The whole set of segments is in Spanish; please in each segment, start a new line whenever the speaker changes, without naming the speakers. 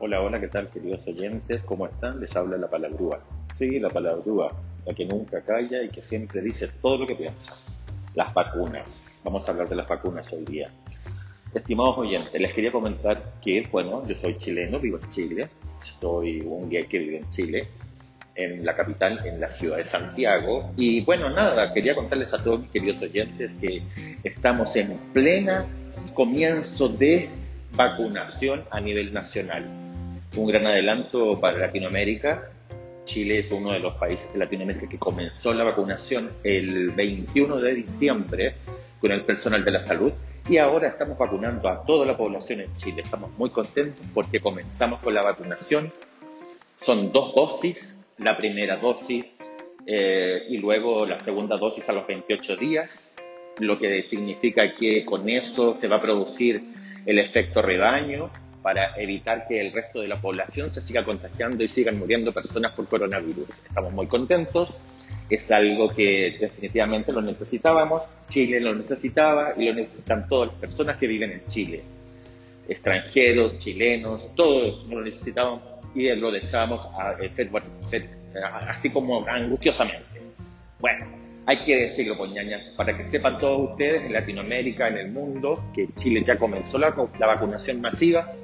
Hola, hola, ¿qué tal queridos oyentes? ¿Cómo están? Les habla la palabrúa. Sí, la palabrúa, la que nunca calla y que siempre dice todo lo que piensa. Las vacunas. Vamos a hablar de las vacunas hoy día. Estimados oyentes, les quería comentar que, bueno, yo soy chileno, vivo en Chile, soy un guía que vive en Chile, en la capital, en la ciudad de Santiago. Y bueno, nada, quería contarles a todos mis queridos oyentes que estamos en plena comienzo de vacunación a nivel nacional. Un gran adelanto para Latinoamérica. Chile es uno de los países de Latinoamérica que comenzó la vacunación el 21 de diciembre con el personal de la salud y ahora estamos vacunando a toda la población en Chile. Estamos muy contentos porque comenzamos con la vacunación. Son dos dosis, la primera dosis eh, y luego la segunda dosis a los 28 días, lo que significa que con eso se va a producir el efecto rebaño para evitar que el resto de la población se siga contagiando y sigan muriendo personas por coronavirus. Estamos muy contentos, es algo que definitivamente lo necesitábamos, Chile lo necesitaba y lo necesitan todas las personas que viven en Chile, extranjeros, chilenos, todos lo necesitaban y lo deseamos así como angustiosamente. Bueno, hay que decirlo, poñañas, para que sepan todos ustedes en Latinoamérica, en el mundo, que Chile ya comenzó la, vacunación masiva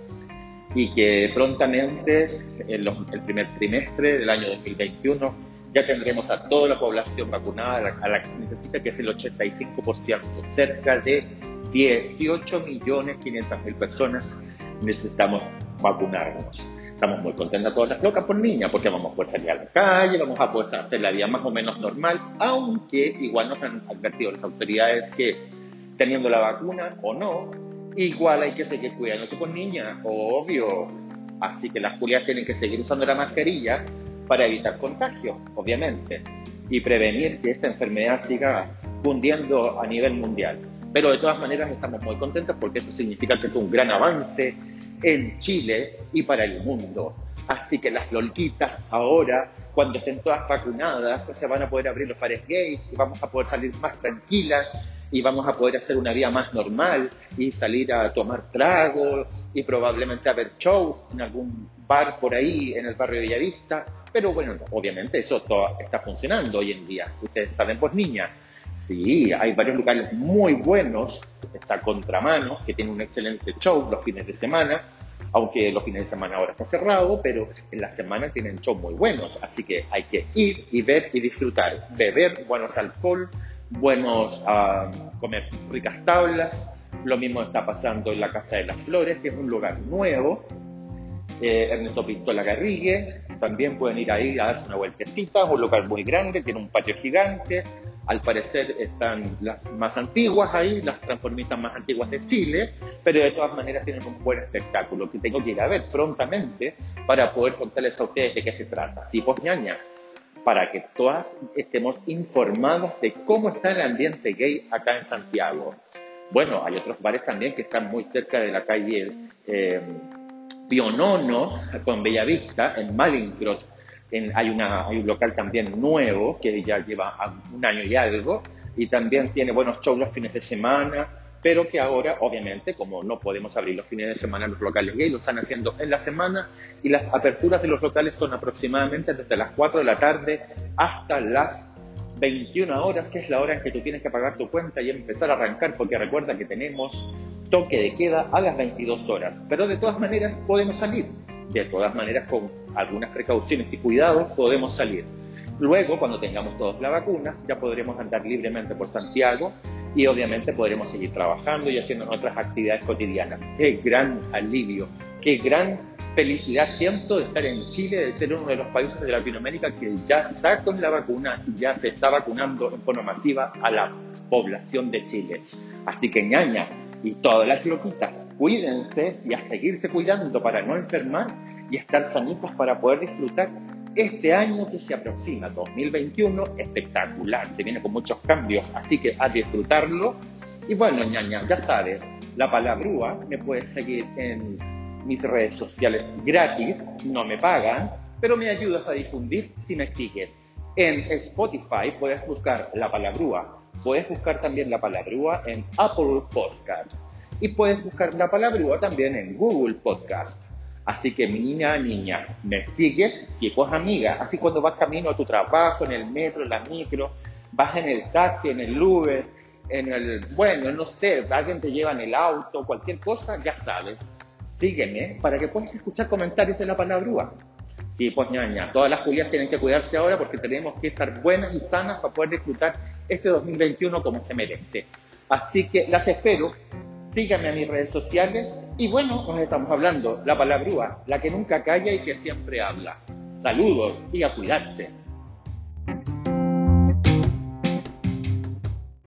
y que prontamente, en el primer trimestre del año 2021, ya tendremos a toda la población vacunada a la, que se necesita, que es el 85%. Cerca de 18 millones mil personas necesitamos vacunarnos. Estamos muy contentos todas las locas por niña, porque vamos a poder salir a la calle, vamos a poder hacer la vida más o menos normal, aunque igual nos han advertido las autoridades que teniendo la vacuna o no, igual hay que seguir cuidándose por niña, obvio. Así que las culias tienen que seguir usando la mascarilla para evitar contagio, obviamente, y prevenir que esta enfermedad siga cundiendo a nivel mundial. Pero de todas maneras estamos muy contentos porque esto significa que es un gran avance en Chile y para el mundo. Así que las lolquitas ahora, cuando estén todas vacunadas, se van a poder abrir los bares gays y vamos a poder salir más tranquilas y vamos a poder hacer una vida más normal y salir a tomar tragos y probablemente a ver shows en algún bar por ahí en el barrio de Villavista. Pero bueno, obviamente eso todo está funcionando hoy en día. Ustedes saben, pues niña, Sí, hay varios lugares muy buenos. Está Contramanos, que tiene un excelente show los fines de semana, aunque los fines de semana ahora está cerrado, pero en la semana tienen shows muy buenos. Así que hay que ir y ver y disfrutar. Beber buenos alcohol, buenos, ah, comer ricas tablas. Lo mismo está pasando en la Casa de las Flores, que es un lugar nuevo. Eh, Ernesto Pintola Garrigue, también pueden ir ahí a darse una vueltecita, es un lugar muy grande, tiene un patio gigante, al parecer están las más antiguas ahí, las transformistas más antiguas de Chile, pero de todas maneras tienen un buen espectáculo que tengo que ir a ver prontamente para poder contarles a ustedes de qué se trata. Sí, pues ñaña, para que todas estemos informadas de cómo está el ambiente gay acá en Santiago. Bueno, hay otros bares también que están muy cerca de la calle eh, Pionono con Bellavista, en Malincrot, hay, una, hay un local también nuevo que ya lleva un año y algo y también tiene buenos shows los fines de semana, pero que ahora, obviamente, como no podemos abrir los fines de semana los locales gay, lo están haciendo en la semana y las aperturas de los locales son aproximadamente desde las 4 de la tarde hasta las 21 horas, que es la hora en que tú tienes que pagar tu cuenta y empezar a arrancar, porque recuerda que tenemos toque de queda a las 22 horas, pero de todas maneras podemos salir, de todas maneras con algunas precauciones y cuidados podemos salir. Luego, cuando tengamos todos la vacuna, ya podremos andar libremente por Santiago y obviamente podremos seguir trabajando y haciendo otras actividades cotidianas. Qué gran alivio, qué gran felicidad siento de estar en Chile, de ser uno de los países de Latinoamérica que ya está con la vacuna y ya se está vacunando en forma masiva a la población de Chile. Así que ñaña, y todas las loquitas, cuídense y a seguirse cuidando para no enfermar y estar sanitas para poder disfrutar este año que se aproxima, 2021, espectacular, se viene con muchos cambios, así que a disfrutarlo. Y bueno, ñaña, ya sabes, la palabrúa me puedes seguir en mis redes sociales gratis, no me pagan, pero me ayudas a difundir si me sigues. En Spotify puedes buscar la palabrúa Puedes buscar también la palabrúa en Apple Podcast y puedes buscar la palabrúa también en Google Podcast. Así que niña, niña, me sigues, si pues amiga, así cuando vas camino a tu trabajo, en el metro, en la micro, vas en el taxi, en el Uber, en el, bueno, no sé, alguien te lleva en el auto, cualquier cosa, ya sabes, sígueme para que puedas escuchar comentarios de la palabrúa. Sí, pues ñaña, todas las Julias tienen que cuidarse ahora porque tenemos que estar buenas y sanas para poder disfrutar este 2021 como se merece. Así que las espero, síganme a mis redes sociales y bueno, nos estamos hablando, la palabrúa, la que nunca calla y que siempre habla. Saludos y a cuidarse.